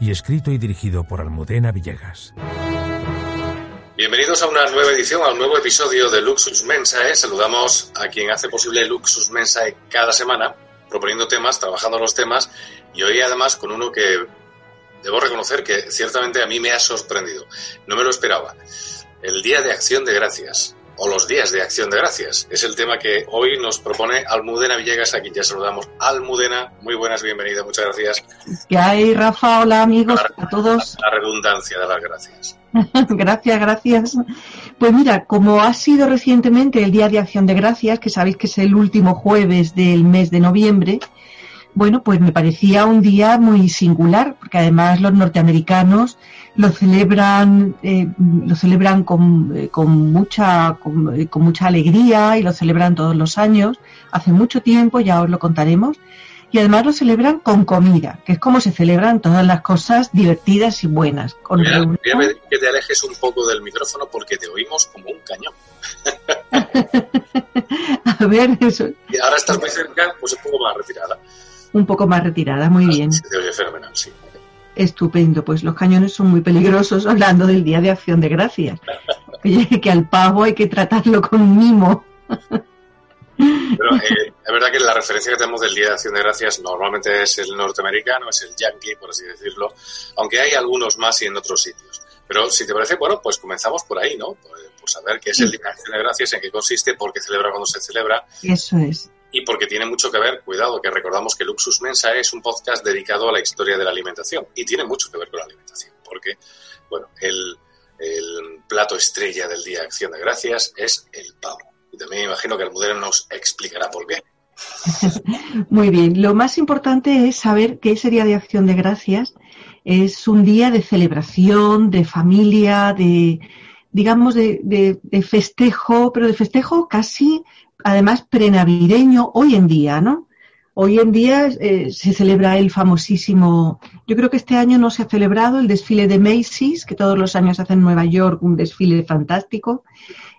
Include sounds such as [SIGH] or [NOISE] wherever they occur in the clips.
y escrito y dirigido por Almudena Villegas. Bienvenidos a una nueva edición, a un nuevo episodio de Luxus Mensae. Saludamos a quien hace posible Luxus Mensae cada semana, proponiendo temas, trabajando los temas, y hoy además con uno que debo reconocer que ciertamente a mí me ha sorprendido. No me lo esperaba. El Día de Acción de Gracias o los días de acción de gracias. Es el tema que hoy nos propone Almudena Villegas, a quien ya saludamos. Almudena, muy buenas, bienvenida, muchas gracias. ¿Qué hay, Rafa? Hola, amigos, a todos. La redundancia de las gracias. [LAUGHS] gracias, gracias. Pues mira, como ha sido recientemente el Día de Acción de Gracias, que sabéis que es el último jueves del mes de noviembre, bueno, pues me parecía un día muy singular, porque además los norteamericanos lo celebran, eh, lo celebran con, eh, con mucha, con, con, mucha alegría y lo celebran todos los años, hace mucho tiempo, ya os lo contaremos, y además lo celebran con comida, que es como se celebran todas las cosas divertidas y buenas. Con Mira, que te alejes un poco del micrófono porque te oímos como un cañón. [LAUGHS] A ver, eso. Y ahora estás muy cerca, pues un poco más retirada. Un poco más retirada, muy bien. Se te oye fenomenal, sí. Estupendo, pues los cañones son muy peligrosos [LAUGHS] hablando del Día de Acción de Gracias. que [LAUGHS] al pavo hay que tratarlo con mimo. Pero eh, es verdad que la referencia que tenemos del Día de Acción de Gracias normalmente es el norteamericano, es el yankee, por así decirlo, aunque hay algunos más y en otros sitios. Pero si te parece, bueno, pues comenzamos por ahí, ¿no? Por, por saber qué es el Día de Acción de Gracias, en qué consiste, por qué celebra cuando se celebra. Eso es y porque tiene mucho que ver, cuidado, que recordamos que Luxus Mensa es un podcast dedicado a la historia de la alimentación y tiene mucho que ver con la alimentación, porque, bueno, el, plato estrella del Día de Acción de Gracias es el pavo. Y también me imagino que el modelo nos explicará por qué. [LAUGHS] Muy bien, lo más importante es saber que ese Día de Acción de Gracias es un día de celebración, de familia, de, digamos, de festejo, pero de festejo casi además prenavideño hoy en día, ¿no? Hoy en día eh, se celebra el famosísimo, yo creo que este año no se ha celebrado el desfile de Macy's, que todos los años hace en Nueva York un desfile fantástico,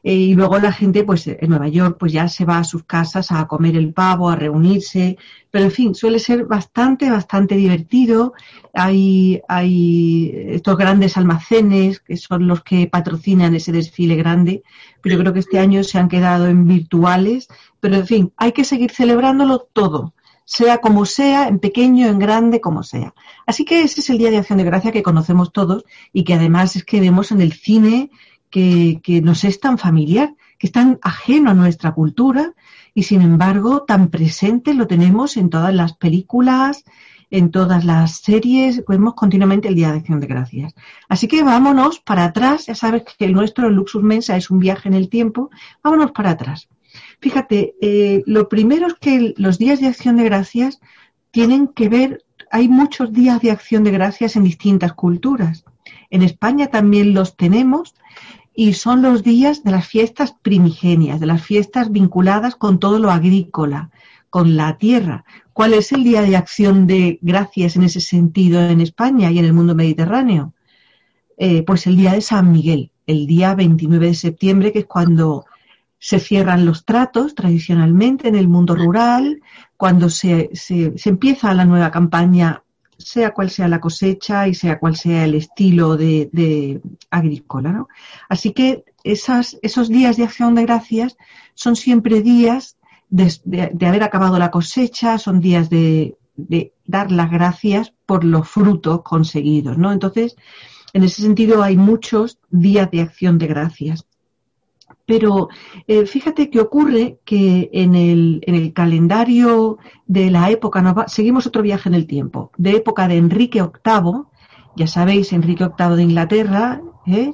eh, y luego la gente, pues en Nueva York, pues ya se va a sus casas a comer el pavo, a reunirse, pero en fin, suele ser bastante, bastante divertido. Hay, hay estos grandes almacenes que son los que patrocinan ese desfile grande, pero yo creo que este año se han quedado en virtuales, pero en fin, hay que seguir celebrándolo todo sea como sea, en pequeño, en grande, como sea. Así que ese es el Día de Acción de Gracia que conocemos todos y que además es que vemos en el cine que, nos es tan familiar, que es tan ajeno a nuestra cultura y sin embargo tan presente lo tenemos en todas las películas, en todas las series, vemos continuamente el Día de Acción de Gracias. Así que vámonos para atrás, ya sabes que el nuestro Luxus Mensa es un viaje en el tiempo, vámonos para atrás. Fíjate, eh, lo primero es que los días de acción de gracias tienen que ver, hay muchos días de acción de gracias en distintas culturas. En España también los tenemos y son los días de las fiestas primigenias, de las fiestas vinculadas con todo lo agrícola, con la tierra. ¿Cuál es el día de acción de gracias en ese sentido en España y en el mundo mediterráneo? Eh, pues el día de San Miguel, el día 29 de septiembre, que es cuando se cierran los tratos tradicionalmente en el mundo rural, cuando se, se, se empieza la nueva campaña sea cual sea la cosecha y sea cual sea el estilo de, agrícola. ¿no? Así que esos días de acción de gracias son siempre días de, haber acabado la cosecha, son días de, dar las gracias por los frutos conseguidos. ¿no? Entonces, en ese sentido hay muchos días de acción de gracias. Pero eh, fíjate que ocurre que en el, en el, calendario de la época, seguimos otro viaje en el tiempo, de época de Enrique VIII, ya sabéis, Enrique VIII de Inglaterra, ¿eh?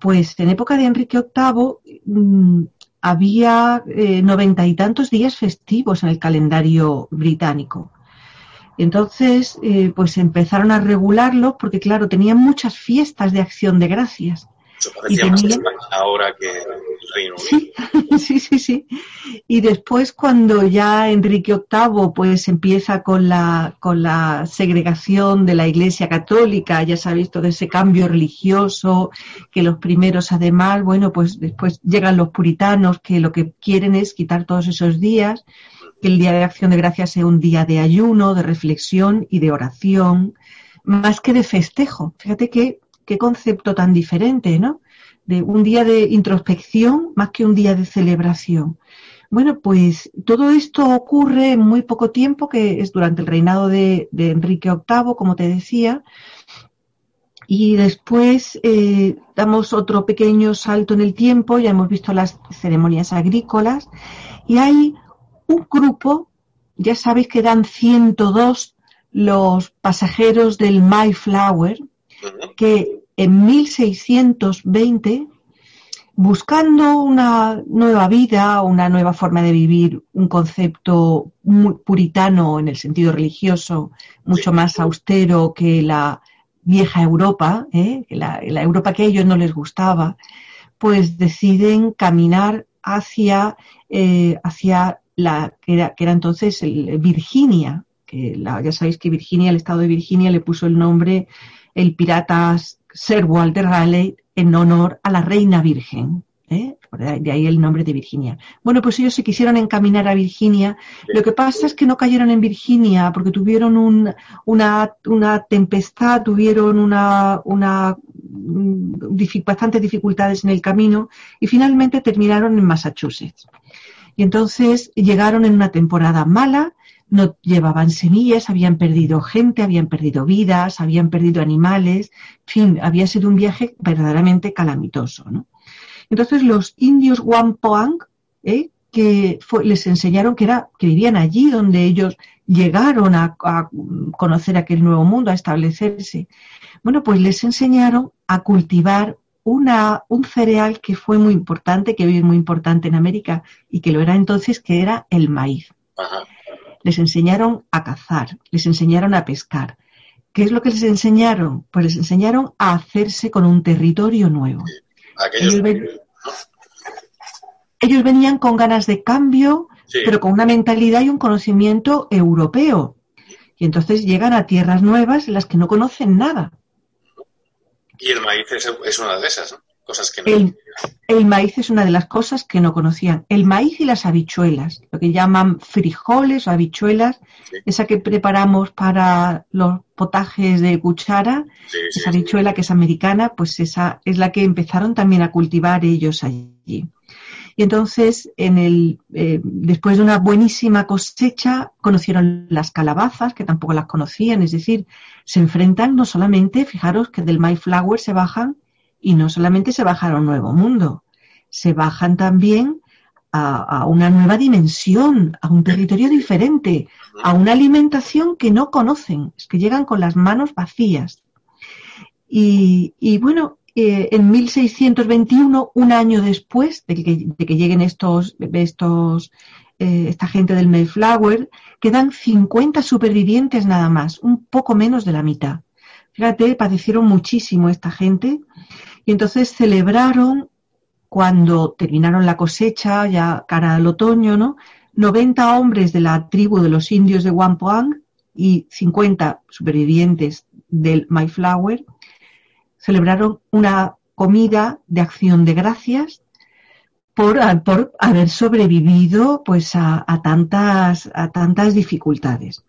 pues en época de Enrique VIII mm, había eh, noventa y tantos días festivos en el calendario británico. Entonces, pues empezaron a regularlo porque, claro, tenían muchas fiestas de acción de gracias ahora que el Reino Unido. [LAUGHS] Sí, sí, sí. Y después cuando ya Enrique VIII pues empieza con la, con la segregación de la Iglesia Católica, ya sabéis todo ese cambio religioso, que los primeros además, bueno, pues después llegan los puritanos que lo que quieren es quitar todos esos días, que el Día de Acción de Gracias sea un día de ayuno, de reflexión y de oración, más que de festejo. Fíjate que qué concepto tan diferente, ¿no? De un día de introspección más que un día de celebración. Bueno, pues todo esto ocurre en muy poco tiempo, que es durante el reinado de, Enrique VIII, como te decía, y después eh, damos otro pequeño salto en el tiempo, ya hemos visto las ceremonias agrícolas, y hay un grupo, ya sabéis que eran 102 los pasajeros del Mayflower, que en 1620, buscando una nueva vida, una nueva forma de vivir, un concepto muy puritano en el sentido religioso, mucho más austero que la vieja Europa, ¿eh? la, Europa que a ellos no les gustaba, pues deciden caminar hacia, eh, hacia la que era, que era entonces Virginia, que ya sabéis que Virginia, el estado de Virginia le puso el nombre el pirata Sir Walter Raleigh en honor a la reina virgen. ¿eh? De ahí el nombre de Virginia. Bueno, pues ellos se quisieron encaminar a Virginia. Lo que pasa es que no cayeron en Virginia porque tuvieron una, tempestad, tuvieron una, una mm, bastantes dificultades en el camino y finalmente terminaron en Massachusetts. Y entonces llegaron en una temporada mala no llevaban semillas, habían perdido gente, habían perdido vidas, habían perdido animales, en fin, había sido un viaje verdaderamente calamitoso. ¿no? Entonces los indios Wampoang, ¿eh? que les enseñaron que, era, que vivían allí donde ellos llegaron a, conocer aquel nuevo mundo, a establecerse, bueno, pues les enseñaron a cultivar una, un cereal que fue muy importante, que hoy muy importante en América y que lo era entonces, que era el maíz. Ajá les enseñaron a cazar, les enseñaron a pescar. ¿Qué es lo que les enseñaron? Pues les enseñaron a hacerse con un territorio nuevo. Ellos, venían con ganas de cambio, pero con una mentalidad y un conocimiento europeo. Y entonces llegan a tierras nuevas en las que no conocen nada. Y el maíz es, una de esas, cosas que no el maíz es una de las cosas que no conocían. El maíz y las habichuelas, lo que llaman frijoles o habichuelas, esa que preparamos para los potajes de cuchara, esa habichuela que es americana, pues esa es la que empezaron también a cultivar ellos allí. Y entonces, en el, eh, después de una buenísima cosecha, conocieron las calabazas, que tampoco las conocían, es decir, se enfrentan no solamente, fijaros que del Mayflower se bajan y no solamente se bajan a un nuevo mundo, se bajan también a, una nueva dimensión, a un territorio diferente, a una alimentación que no conocen, es que llegan con las manos vacías. Y, bueno, eh, en 1621, un año después de que, lleguen estos, estos eh, esta gente del Mayflower, quedan 50 supervivientes nada más, un poco menos de la mitad. Fíjate, padecieron muchísimo esta gente y entonces celebraron cuando terminaron la cosecha, ya cara al otoño, ¿no? 90 hombres de la tribu de los indios de Wampoang y 50 supervivientes del Mayflower celebraron una comida de acción de gracias por, por haber sobrevivido pues a, tantas, a tantas dificultades.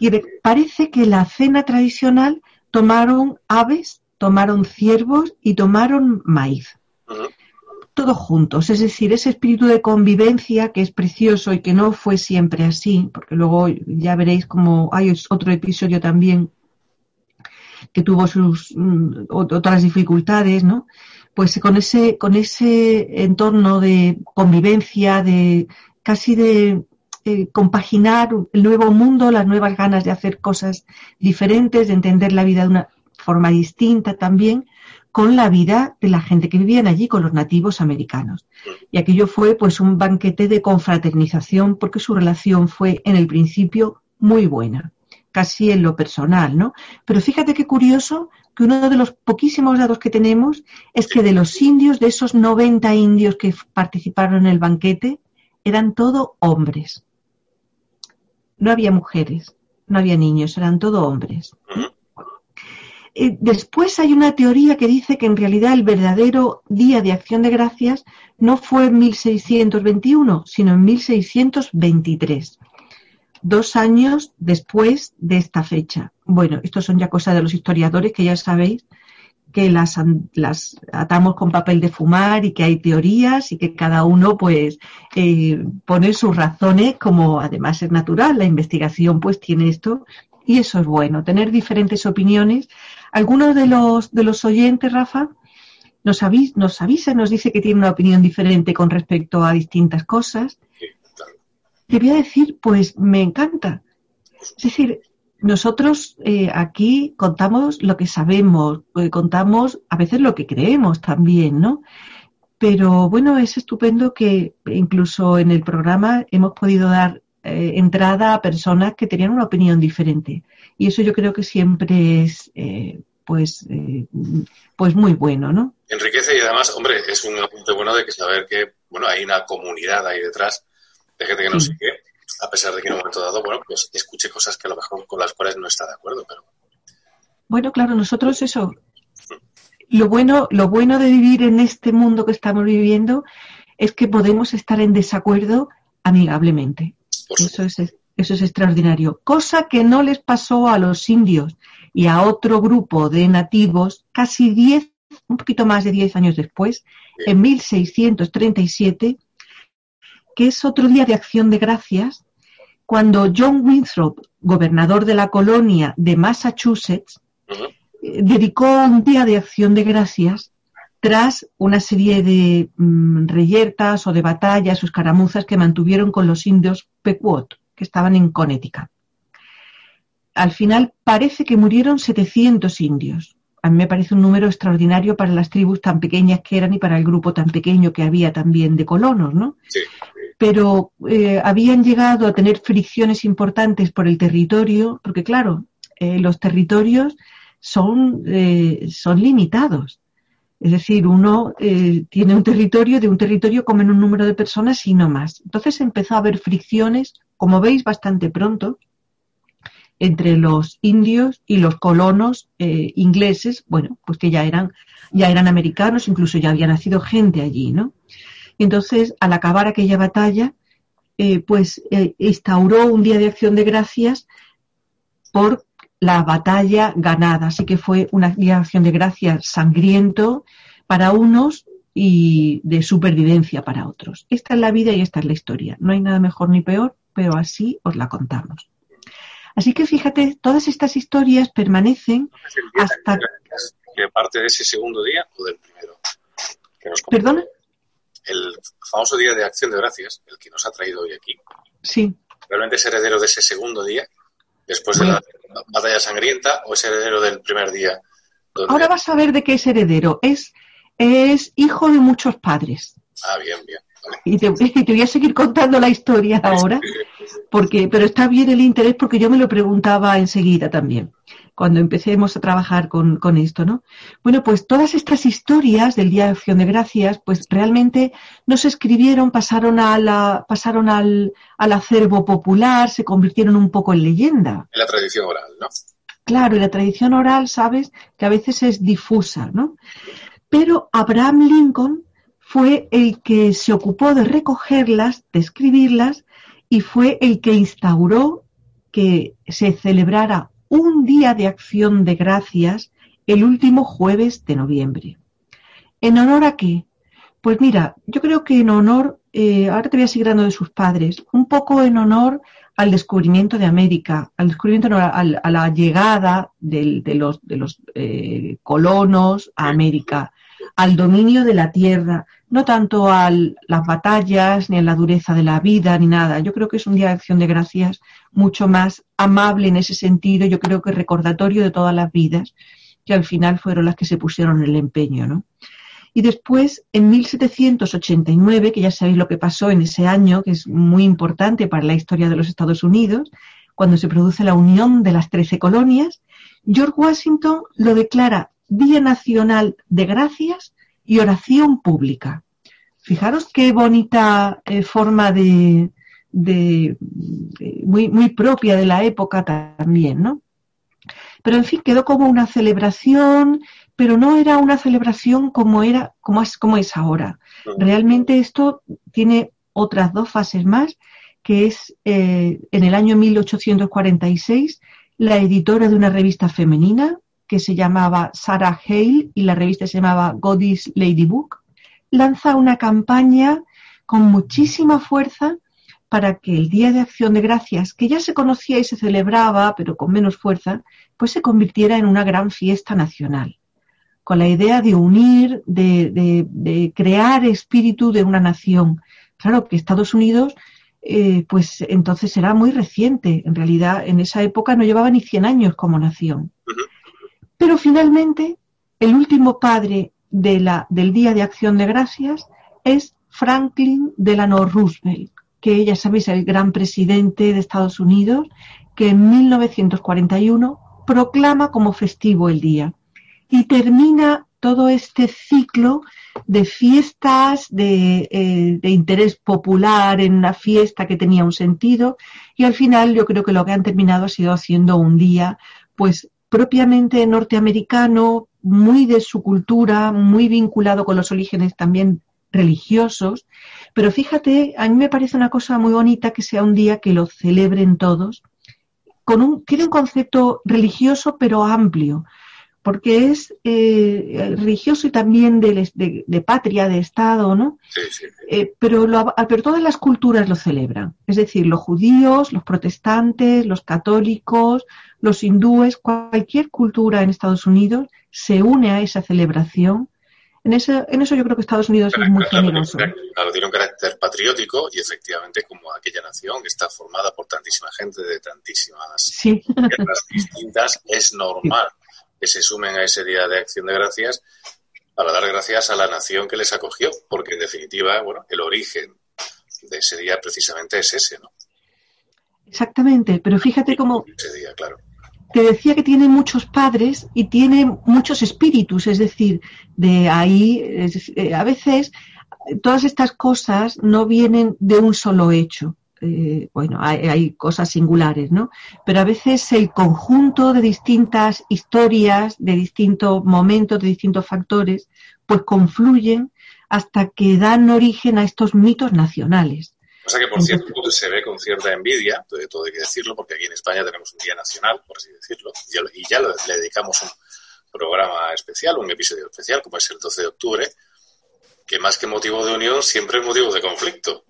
Y parece que la cena tradicional tomaron aves, tomaron ciervos y tomaron maíz. Todos juntos, es decir, ese espíritu de convivencia que es precioso y que no fue siempre así, porque luego ya veréis como hay otro episodio también que tuvo sus mm, otras dificultades, ¿no? Pues con ese, con ese entorno de convivencia, de casi de eh, compaginar el nuevo mundo, las nuevas ganas de hacer cosas diferentes, de entender la vida de una forma distinta también, con la vida de la gente que vivían allí, con los nativos americanos. Y aquello fue pues un banquete de confraternización porque su relación fue en el principio muy buena, casi en lo personal, ¿no? Pero fíjate qué curioso que uno de los poquísimos datos que tenemos es que de los indios, de esos 90 indios que participaron en el banquete, eran todo hombres no había mujeres, no había niños, eran todo hombres. Eh, después hay una teoría que dice que en realidad el verdadero día de acción de gracias no fue en 1621, sino en 1623, dos años después de esta fecha. Bueno, esto son ya cosas de los historiadores que ya sabéis que las, las atamos con papel de fumar y que hay teorías y que cada uno pues eh, pone sus razones como además es natural, la investigación pues tiene esto y eso es bueno, tener diferentes opiniones. Algunos de los, de los oyentes, Rafa, nos, avisa, nos avisa, nos dice que tiene una opinión diferente con respecto a distintas cosas. Te voy a decir, pues me encanta. Es decir, nosotros eh, aquí contamos lo que sabemos, eh, contamos a veces lo que creemos también, ¿no? Pero bueno, es estupendo que incluso en el programa hemos podido dar eh, entrada a personas que tenían una opinión diferente. Y eso yo creo que siempre es, pues, pues muy bueno, ¿no? Enriquece y además, hombre, es un apunte bueno de que saber que, bueno, hay una comunidad ahí detrás de gente que nos sigue a pesar de que en un momento dado, bueno, pues escuche cosas que a lo mejor con las cuales no está de acuerdo, pero... Bueno, claro, nosotros eso, lo bueno, lo bueno de vivir en este mundo que estamos viviendo es que podemos estar en desacuerdo amigablemente. Eso es, eso es extraordinario. Cosa que no les pasó a los indios y a otro grupo de nativos casi diez, un poquito más de diez años después, en 1637, que es otro día de acción de gracias, cuando John Winthrop, gobernador de la colonia de Massachusetts, eh, dedicó un día de acción de gracias tras una serie de mm, reyertas o de batallas o escaramuzas que mantuvieron con los indios Pequot, que estaban en Connecticut. Al final parece que murieron 700 indios. A mí me parece un número extraordinario para las tribus tan pequeñas que eran y para el grupo tan pequeño que había también de colonos, ¿no? Sí pero eh, habían llegado a tener fricciones importantes por el territorio, porque claro, eh, los territorios son, eh, son limitados. Es decir, uno tiene un territorio, de un territorio comen un número de personas y no más. Entonces empezó a haber fricciones, como veis, bastante pronto, entre los indios y los colonos ingleses, bueno, pues que ya eran, ya eran americanos, incluso ya había nacido gente allí, ¿no? Entonces, al acabar aquella batalla, eh, pues eh, instauró un día de acción de gracias por la batalla ganada. Así que fue un día de acción de gracias sangriento para unos y de supervivencia para otros. Esta es la vida y esta es la historia. No hay nada mejor ni peor, pero así os la contamos. Así que fíjate, todas estas historias permanecen hasta... ¿Que parte de ese segundo día o del primero? ¿Perdona? El famoso Día de Acción de Gracias, el que nos ha traído hoy aquí, sí. ¿realmente es heredero de ese segundo día, después de la batalla sangrienta, o es heredero del primer día? Ahora vas a ver de qué es heredero. Es, es hijo de muchos padres. Ah, bien, bien. [LAUGHS] Y, te, voy a seguir contando la historia ahora, [LAUGHS] porque, pero está bien el interés porque yo me lo preguntaba enseguida también cuando empecemos a trabajar con, esto, ¿no? Bueno, pues todas estas historias del Día de Acción de Gracias, pues realmente no se escribieron, pasaron, a la, pasaron al, al acervo popular, se convirtieron un poco en leyenda. En la tradición oral, ¿no? Claro, y la tradición oral, sabes, que a veces es difusa, ¿no? Pero Abraham Lincoln fue el que se ocupó de recogerlas, de escribirlas, y fue el que instauró que se celebrara un día de acción de gracias el último jueves de noviembre. ¿En honor a qué? Pues mira, yo creo que en honor, eh, ahora te voy a seguir hablando de sus padres, un poco en honor al descubrimiento de América, al descubrimiento, a, la llegada de los, de los eh, colonos a América, al dominio de la tierra, no tanto a las batallas, ni a la dureza de la vida, ni nada. Yo creo que es un día de acción de gracias mucho más amable en ese sentido, yo creo que recordatorio de todas las vidas, que al final fueron las que se pusieron el empeño, ¿no? Y después, en 1789, que ya sabéis lo que pasó en ese año, que es muy importante para la historia de los Estados Unidos, cuando se produce la unión de las trece colonias, George Washington lo declara Día Nacional de Gracias y Oración Pública. Fijaros qué bonita eh, forma de, de, muy, muy propia de la época también, ¿no? Pero en fin, quedó como una celebración pero no era una celebración como era, como es, como es ahora. Realmente esto tiene otras dos fases más, que es eh, en el año 1846 la editora de una revista femenina que se llamaba Sarah Hale y la revista se llamaba Goddess Lady Book, lanza una campaña con muchísima fuerza para que el Día de Acción de Gracias, que ya se conocía y se celebraba, pero con menos fuerza, pues se convirtiera en una gran fiesta nacional con la idea de unir, de, crear espíritu de una nación. Claro que Estados Unidos, eh, pues entonces era muy reciente. En realidad, en esa época no llevaba ni 100 años como nación. Pero finalmente, el último padre de la, del Día de Acción de Gracias es Franklin Delano Roosevelt, que ya sabéis, el gran presidente de Estados Unidos, que en 1941 proclama como festivo el día. Y termina todo este ciclo de fiestas eh, de, interés popular en una fiesta que tenía un sentido y al final yo creo que lo que han terminado ha sido haciendo un día pues propiamente norteamericano, muy de su cultura, muy vinculado con los orígenes también religiosos, pero fíjate, a mí me parece una cosa muy bonita que sea un día que lo celebren todos, con un, tiene un concepto religioso pero amplio, porque es eh, religioso y también de, patria, de Estado, ¿no? Sí, sí. Eh, pero, pero todas las culturas lo celebran, es decir, los judíos, los protestantes, los católicos, los hindúes, cualquier cultura en Estados Unidos se une a esa celebración. En, ese, en eso yo creo que Estados Unidos es muy generoso. Claro, tiene un carácter patriótico y efectivamente como aquella nación que está formada por tantísima gente de tantísimas sí. distintas, es normal que se sumen a ese Día de Acción de Gracias para dar gracias a la nación que les acogió, porque en definitiva, bueno, el origen de ese día precisamente es ese, ¿no? Exactamente, pero fíjate cómo... Ese día, claro. Te decía que tiene muchos padres y tiene muchos espíritus, es decir, de ahí, eh, a veces todas estas cosas no vienen de un solo hecho. Eh, bueno, hay, cosas singulares, ¿no? Pero a veces el conjunto de distintas historias, de distintos momentos, de distintos factores, pues confluyen hasta que dan origen a estos mitos nacionales. O sea que, por cierto, se ve con cierta envidia, de todo hay que decirlo, porque aquí en España tenemos un día nacional, por así decirlo, y ya le dedicamos un programa especial, un episodio especial, como es el 12 de octubre, que más que motivo de unión siempre es motivo de conflicto.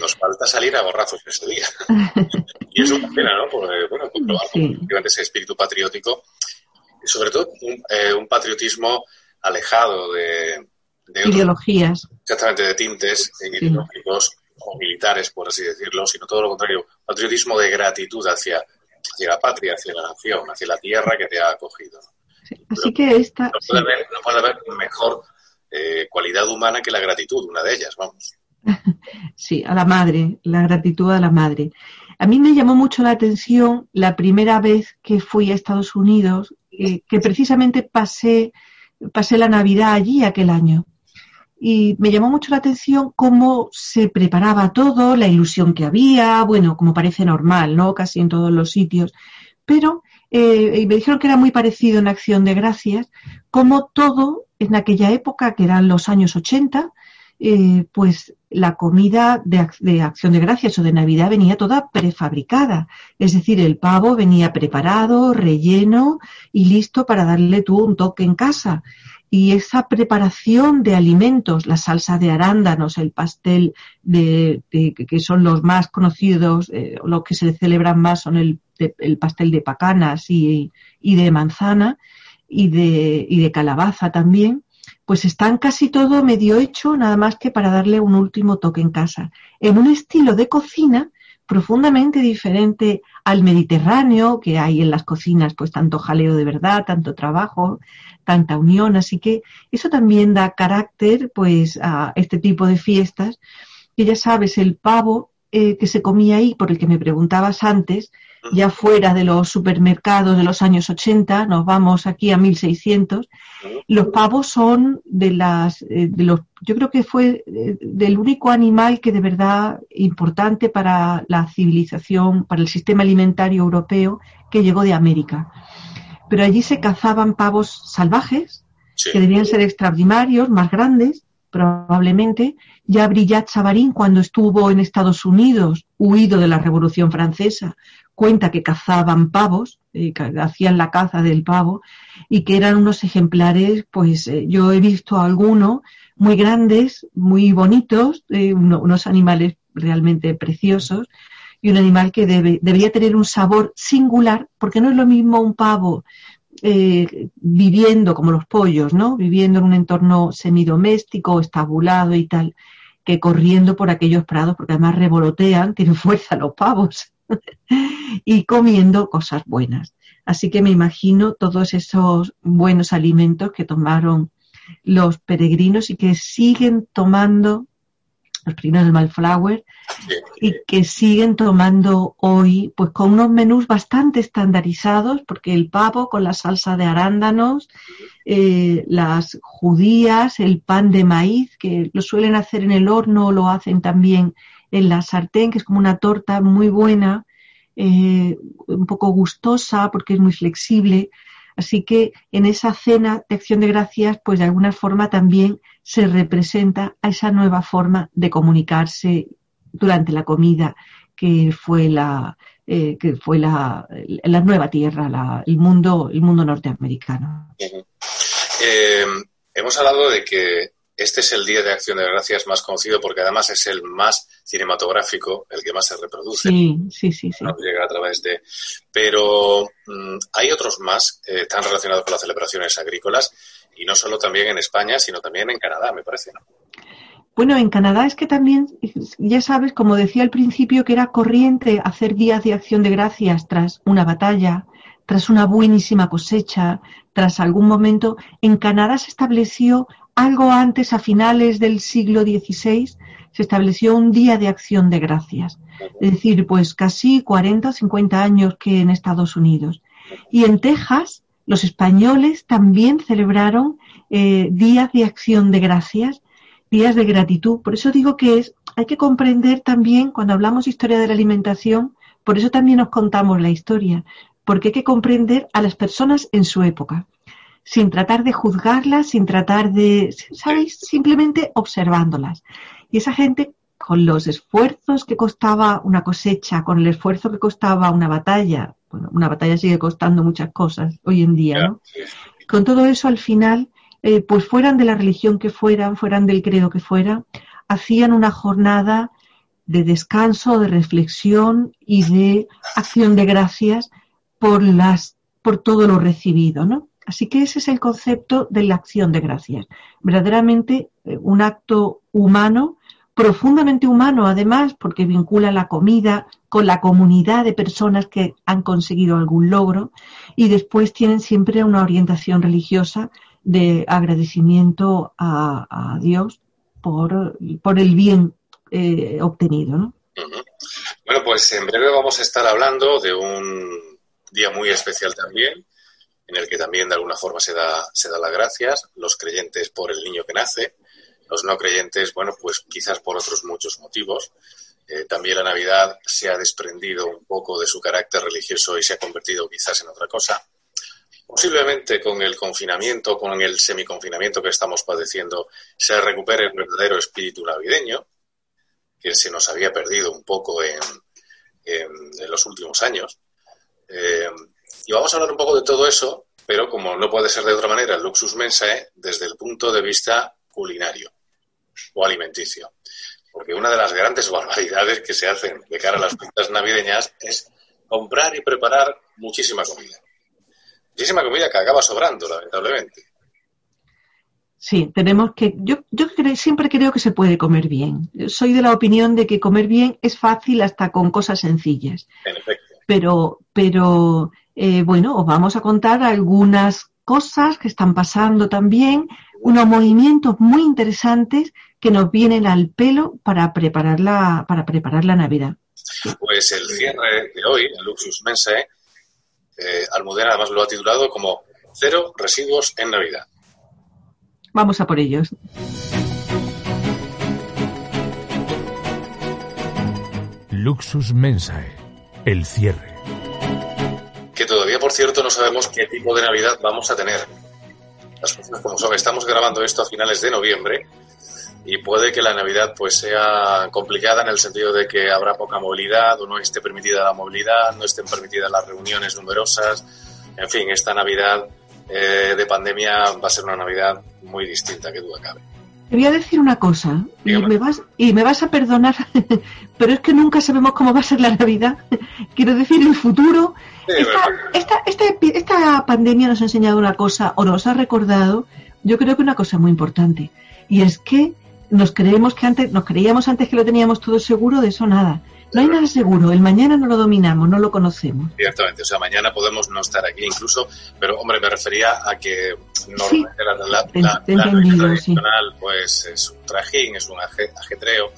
Nos falta salir a borrazos ese día. [LAUGHS] y es una pena, ¿no? Porque, bueno, comprobar sí. ese espíritu patriótico y sobre todo un, eh, un patriotismo alejado de, de ideologías. Exactamente, de tintes ideológicos o militares, por así decirlo, sino todo lo contrario, patriotismo de gratitud hacia, hacia la patria, hacia la nación, hacia la tierra que te ha acogido. Así que esta... No puede, haber, no puede haber mejor eh, cualidad humana que la gratitud, una de ellas, vamos. [LAUGHS] Sí, a la madre, la gratitud a la madre. A mí me llamó mucho la atención la primera vez que fui a Estados Unidos, eh, que precisamente pasé, pasé la Navidad allí aquel año. Y me llamó mucho la atención cómo se preparaba todo, la ilusión que había, bueno, como parece normal, ¿no? Casi en todos los sitios. Pero eh, me dijeron que era muy parecido en Acción de Gracias, como todo en aquella época, que eran los años 80, eh, pues la comida de, de, acción de gracias o de Navidad venía toda prefabricada. Es decir, el pavo venía preparado, relleno y listo para darle tú un toque en casa. Y esa preparación de alimentos, la salsa de arándanos, el pastel de, que son los más conocidos, eh, los que se celebran más son el, de, el pastel de pacanas y, y de manzana y de, y de calabaza también pues están casi todo medio hecho, nada más que para darle un último toque en casa, en un estilo de cocina profundamente diferente al mediterráneo, que hay en las cocinas, pues tanto jaleo de verdad, tanto trabajo, tanta unión, así que eso también da carácter, pues, a este tipo de fiestas, que ya sabes, el pavo eh, que se comía ahí, por el que me preguntabas antes, ya fuera de los supermercados de los años 80, nos vamos aquí a 1600, los pavos son de las, eh, de los, yo creo que fue eh, del único animal que de verdad importante para la civilización, para el sistema alimentario europeo que llegó de América. Pero allí se cazaban pavos salvajes, sí. que debían ser extraordinarios, más grandes, probablemente. Ya Brillat Savarin, cuando estuvo en Estados Unidos, huido de la Revolución Francesa, cuenta que cazaban pavos, eh, hacían la caza del pavo, y que eran unos ejemplares, pues eh, yo he visto algunos muy grandes, muy bonitos, eh, uno, unos animales realmente preciosos, y un animal que debe, debería tener un sabor singular, porque no es lo mismo un pavo eh, viviendo como los pollos, ¿no? Viviendo en un entorno semidoméstico, estabulado y tal, que corriendo por aquellos prados, porque además revolotean, [LAUGHS] tienen fuerza los pavos, y comiendo cosas buenas. Así que me imagino todos esos buenos alimentos que tomaron los peregrinos y que siguen tomando los peregrinos del Malflower y que siguen tomando hoy pues con unos menús bastante estandarizados porque el pavo con la salsa de arándanos eh, las judías el pan de maíz que lo suelen hacer en el horno lo hacen también en la sartén que es como una torta muy buena eh, un poco gustosa porque es muy flexible Así que en esa cena de acción de gracias, pues de alguna forma también se representa a esa nueva forma de comunicarse durante la comida que fue la eh, que fue la, la nueva tierra, la, el mundo el mundo norteamericano. Eh, hemos hablado de que este es el Día de Acción de Gracias más conocido porque además es el más cinematográfico, el que más se reproduce. Sí, sí, sí. sí. No llega a través de. Pero mmm, hay otros más eh, tan relacionados con las celebraciones agrícolas y no solo también en España, sino también en Canadá, me parece. ¿no? Bueno, en Canadá es que también, ya sabes, como decía al principio, que era corriente hacer días de acción de gracias tras una batalla, tras una buenísima cosecha, tras algún momento. En Canadá se estableció algo antes, a finales del siglo XVI, se estableció un día de acción de gracias. Es decir, pues casi 40 o 50 años que en Estados Unidos. Y en Texas, los españoles también celebraron eh, días de acción de gracias, días de gratitud. Por eso digo que es, hay que comprender también, cuando hablamos historia de la alimentación, por eso también nos contamos la historia, porque hay que comprender a las personas en su época sin tratar de juzgarlas, sin tratar de, ¿sabéis? Simplemente observándolas. Y esa gente, con los esfuerzos que costaba una cosecha, con el esfuerzo que costaba una batalla, bueno, una batalla sigue costando muchas cosas hoy en día, ¿no? Con todo eso, al final, eh, pues fueran de la religión que fueran, fueran del credo que fuera, hacían una jornada de descanso, de reflexión y de acción de gracias por las, por todo lo recibido, ¿no? Así que ese es el concepto de la acción de gracias. Verdaderamente eh, un acto humano, profundamente humano además, porque vincula la comida con la comunidad de personas que han conseguido algún logro y después tienen siempre una orientación religiosa de agradecimiento a, Dios por, el bien eh, obtenido. Bueno, pues en breve vamos a estar hablando de un día muy especial también, en el que también de alguna forma se da, se da las gracias, los creyentes por el niño que nace, los no creyentes, bueno, pues quizás por otros muchos motivos. Eh, también la Navidad se ha desprendido un poco de su carácter religioso y se ha convertido quizás en otra cosa. posiblemente con el confinamiento, con el semiconfinamiento que estamos padeciendo, se recupere el verdadero espíritu navideño, que se nos había perdido un poco en, los últimos años. Eh, y vamos a hablar un poco de todo eso, pero como no puede ser de otra manera, el Luxus Mensae desde el punto de vista culinario o alimenticio. Porque una de las grandes barbaridades que se hacen de cara a las fiestas navideñas es comprar y preparar muchísima comida. Muchísima comida que acaba sobrando, lamentablemente. Sí, tenemos que. Yo, yo siempre creo que se puede comer bien. Soy de la opinión de que comer bien es fácil hasta con cosas sencillas. En efecto. Pero, pero eh, bueno, os vamos a contar algunas cosas que están pasando también, unos movimientos muy interesantes que nos vienen al pelo para preparar la, para preparar la Navidad. Pues el cierre de hoy, el Luxus Mensae, eh, Almudena además lo ha titulado como Cero residuos en Navidad. Vamos a por ellos. Luxus Mensae, el cierre. Todavía, por cierto, no sabemos qué tipo de Navidad vamos a tener. Las cosas como son, estamos grabando esto a finales de noviembre y puede que la Navidad pues sea complicada en el sentido de que habrá poca movilidad o no esté permitida la movilidad, no estén permitidas las reuniones numerosas. En fin, esta Navidad eh, de pandemia va a ser una Navidad muy distinta, que duda cabe. Te voy a decir una cosa, y me, vas, y me vas a perdonar, [LAUGHS] pero es que nunca sabemos cómo va a ser la Navidad. [LAUGHS] Quiero decir, el futuro. esta, esta, esta pandemia nos ha enseñado una cosa, o nos ha recordado, yo creo que una cosa muy importante, y es que nos creemos que antes, nos creíamos antes que lo teníamos todo seguro, de eso nada. No hay nada seguro, el mañana no lo dominamos, no lo conocemos. Ciertamente, o sea, mañana podemos no estar aquí incluso, pero hombre, me refería a que normalmente la, la, tradicional pues es un trajín, es un ajetreo,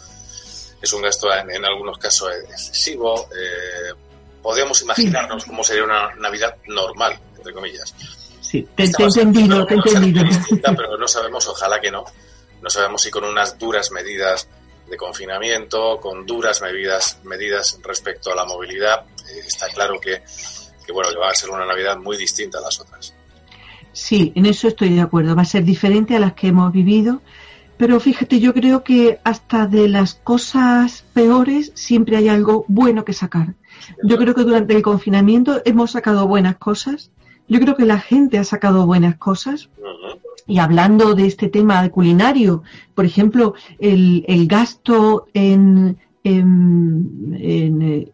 es un gasto en, algunos casos excesivo. Eh, podríamos imaginarnos cómo sería una Navidad normal, entre comillas. Sí, te, he entendido, te he entendido. Pero no sabemos, ojalá que no, no sabemos si con unas duras medidas de confinamiento, con duras medidas, medidas respecto a la movilidad, eh, está claro que, bueno, va a ser una Navidad muy distinta a las otras. Sí, en eso estoy de acuerdo. Va a ser diferente a las que hemos vivido. Pero fíjate, yo creo que hasta de las cosas peores siempre hay algo bueno que sacar. Yo creo que durante el confinamiento hemos sacado buenas cosas. Yo creo que la gente ha sacado buenas cosas. Y hablando de este tema culinario, por ejemplo, el, gasto en, en,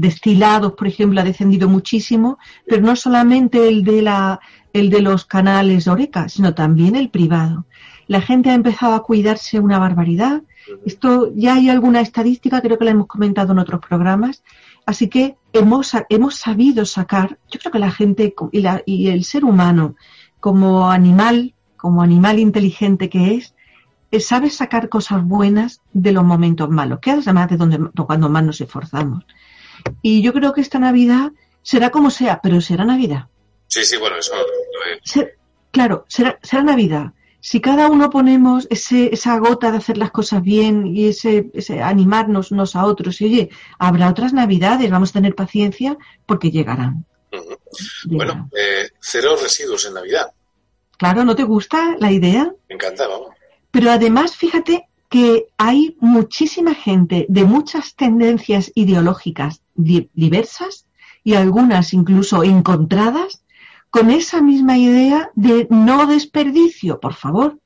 destilados, por ejemplo, ha descendido muchísimo, pero no solamente el de, la, el de los canales Oreca, sino también el privado. La gente ha empezado a cuidarse una barbaridad. Esto ya hay alguna estadística, creo que la hemos comentado en otros programas. Así que hemos, hemos sabido sacar, yo creo que la gente y, la, y el ser humano como animal, como animal inteligente que es, eh, sabe sacar cosas buenas de los momentos malos, que además de donde, cuando más nos esforzamos. Y yo creo que esta Navidad será como sea, pero será Navidad. Sí, sí, bueno, eso. claro, será, será Navidad. Si cada uno ponemos ese, esa gota de hacer las cosas bien y ese, ese animarnos unos a otros, y oye, habrá otras Navidades, vamos a tener paciencia porque llegarán. Bueno, eh, cero residuos en Navidad. Claro, ¿no te gusta la idea? Me encanta, vamos. Pero además, fíjate que hay muchísima gente de muchas tendencias ideológicas diversas y algunas incluso encontradas con esa misma idea de no desperdicio, por favor.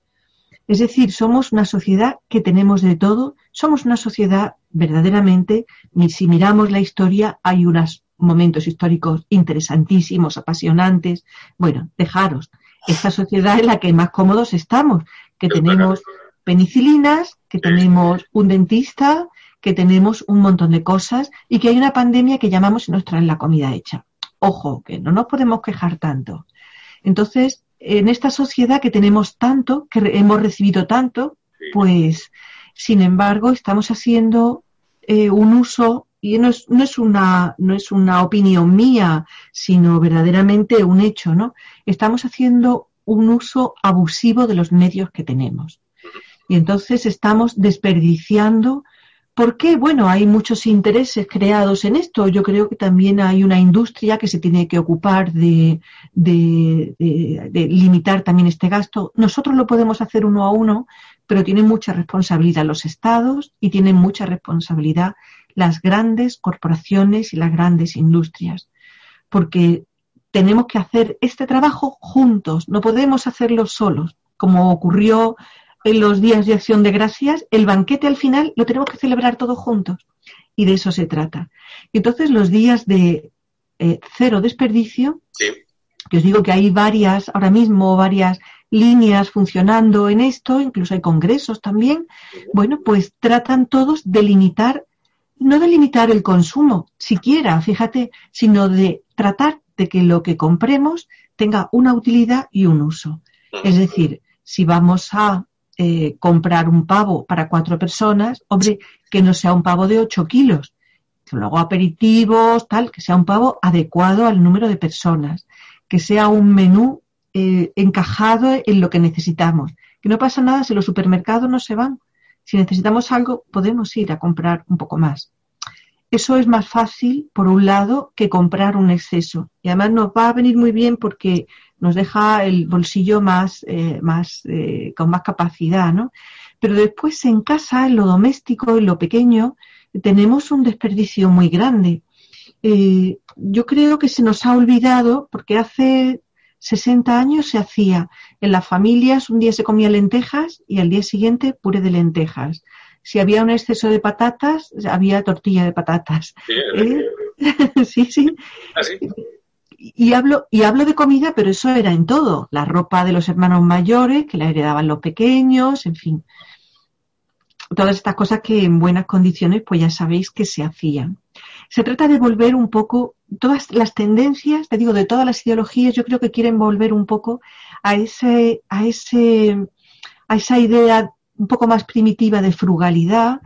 Es decir, somos una sociedad que tenemos de todo, somos una sociedad verdaderamente, si miramos la historia, hay unas momentos históricos interesantísimos, apasionantes. Bueno, dejaros, esta sociedad en la que más cómodos estamos, que tenemos penicilinas, que tenemos un dentista, que tenemos un montón de cosas y que hay una pandemia que llamamos y nos traen la comida hecha. Ojo, que no nos podemos quejar tanto. Entonces, en esta sociedad que tenemos tanto, que hemos recibido tanto, pues, sin embargo, estamos haciendo eh, un uso y no es, no es, una, no es una opinión mía, sino verdaderamente un hecho, ¿no? Estamos haciendo un uso abusivo de los medios que tenemos. Y entonces estamos desperdiciando ¿Por qué? Bueno, hay muchos intereses creados en esto. Yo creo que también hay una industria que se tiene que ocupar de, de, limitar también este gasto. Nosotros lo podemos hacer uno a uno, pero tienen mucha responsabilidad los estados y tienen mucha responsabilidad las grandes corporaciones y las grandes industrias. Porque tenemos que hacer este trabajo juntos, no podemos hacerlo solos, como ocurrió en los días de acción de gracias, el banquete al final lo tenemos que celebrar todos juntos. Y de eso se trata. Y entonces los días de eh, cero desperdicio, que os digo que hay varias, ahora mismo varias líneas funcionando en esto, incluso hay congresos también, bueno, pues tratan todos de limitar, no de limitar el consumo, siquiera, fíjate, sino de tratar de que lo que compremos tenga una utilidad y un uso. Es decir, si vamos a eh, comprar un pavo para cuatro personas, hombre, que no sea un pavo de ocho kilos, luego aperitivos, tal, que sea un pavo adecuado al número de personas, que sea un menú eh, encajado en lo que necesitamos. Que no pasa nada si los supermercados no se van. Si necesitamos algo, podemos ir a comprar un poco más. Eso es más fácil, por un lado, que comprar un exceso. Y además nos va a venir muy bien porque nos deja el bolsillo más, eh, más eh, con más capacidad, ¿no? Pero después en casa, en lo doméstico, en lo pequeño, tenemos un desperdicio muy grande. Eh, yo creo que se nos ha olvidado, porque hace 60 años se hacía en las familias, un día se comía lentejas y al día siguiente puré de lentejas. Si había un exceso de patatas, había tortilla de patatas. Sí, [LAUGHS] sí. ¿Ah, sí? Y hablo, y hablo de comida, pero eso era en todo. La ropa de los hermanos mayores, que la heredaban los pequeños, en fin. Todas estas cosas que en buenas condiciones, pues ya sabéis que se hacían. Se trata de volver un poco, todas las tendencias, te digo, de todas las ideologías, yo creo que quieren volver un poco a ese, a ese, a esa idea un poco más primitiva de frugalidad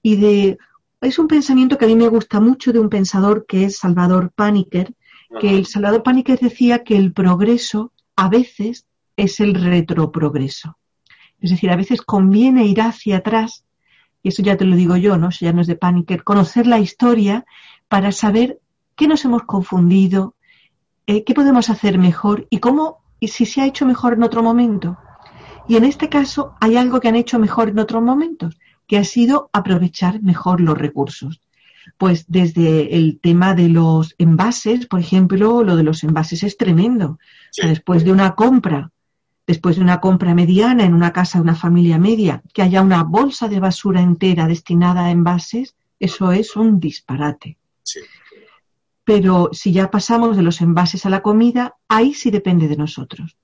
y de, es un pensamiento que a mí me gusta mucho de un pensador que es Salvador Paniker, que el Salvador Paniker decía que el progreso a veces es el retroprogreso. Es decir, a veces conviene ir hacia atrás, y eso ya te lo digo yo, ¿no? Eso ya no es de Paniker, conocer la historia para saber qué nos hemos confundido, eh, qué podemos hacer mejor y cómo, y si se ha hecho mejor en otro momento. Y en este caso hay algo que han hecho mejor en otros momentos, que ha sido aprovechar mejor los recursos. Pues desde el tema de los envases, por ejemplo, lo de los envases es tremendo. después de una compra, después de una compra mediana en una casa de una familia media, que haya una bolsa de basura entera destinada a envases, eso es un disparate. Pero si ya pasamos de los envases a la comida, ahí sí depende de nosotros.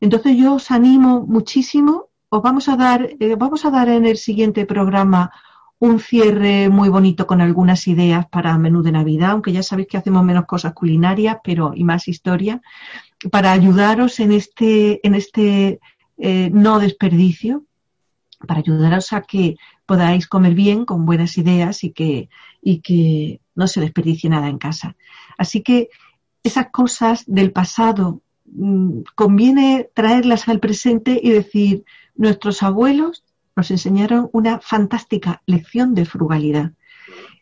Entonces yo os animo muchísimo, os vamos a dar, eh, vamos a dar en el siguiente programa un cierre muy bonito con algunas ideas para menú de Navidad, aunque ya sabéis que hacemos menos cosas culinarias, pero y más historia, para ayudaros en este, en este eh, no desperdicio, para ayudaros a que podáis comer bien con buenas ideas y que, y que no se desperdicie nada en casa. Así que esas cosas del pasado mm, conviene traerlas al presente y decir, nuestros abuelos nos enseñaron una fantástica lección de frugalidad.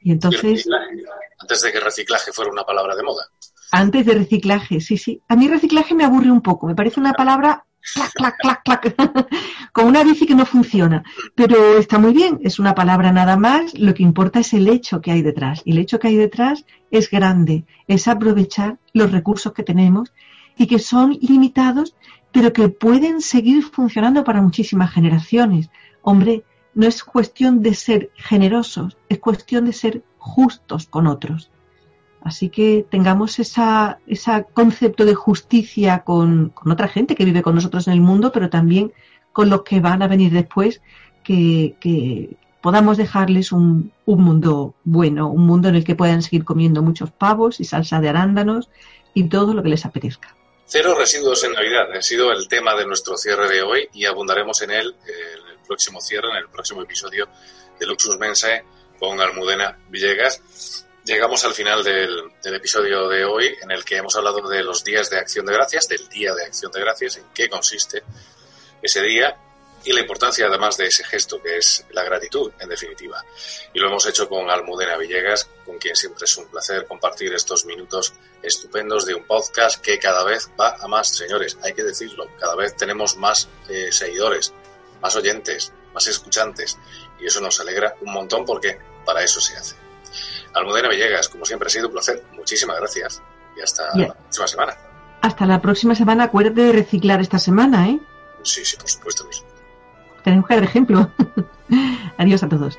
Y entonces... Antes de que reciclaje fuera una palabra de moda. Antes de reciclaje, sí, sí. A mí reciclaje me aburre un poco, me parece una palabra clac, clac, clac, clac, [LAUGHS] con una bici que no funciona. Pero está muy bien, es una palabra nada más, lo que importa es el hecho que hay detrás. Y el hecho que hay detrás es grande, es aprovechar los recursos que tenemos y que son limitados, pero que pueden seguir funcionando para muchísimas generaciones. Hombre, no es cuestión de ser generosos, es cuestión de ser justos con otros. Así que tengamos ese concepto de justicia con, otra gente que vive con nosotros en el mundo, pero también con los que van a venir después, que, podamos dejarles un, un, mundo bueno, un mundo en el que puedan seguir comiendo muchos pavos y salsa de arándanos y todo lo que les apetezca. Cero residuos en Navidad ha sido el tema de nuestro cierre de hoy y abundaremos en él el próximo cierre, en el próximo episodio de Luxus Mensae con Almudena Villegas. Llegamos al final del, episodio de hoy en el que hemos hablado de los días de acción de gracias, del día de acción de gracias, en qué consiste ese día. y la importancia además de ese gesto que es la gratitud, en definitiva. Y lo hemos hecho con Almudena Villegas, con quien siempre es un placer compartir estos minutos estupendos de un podcast que cada vez va a más, señores, hay que decirlo, cada vez tenemos más eh, seguidores, más oyentes, más escuchantes, y eso nos alegra un montón porque para eso se hace. Almudena Villegas, como siempre ha sido un placer, muchísimas gracias y hasta la próxima semana. Hasta la próxima semana, acuérdate de reciclar esta semana, ¿eh? Sí, sí, por supuesto. Tenemos que dar ejemplo. [LAUGHS] Adiós a todos.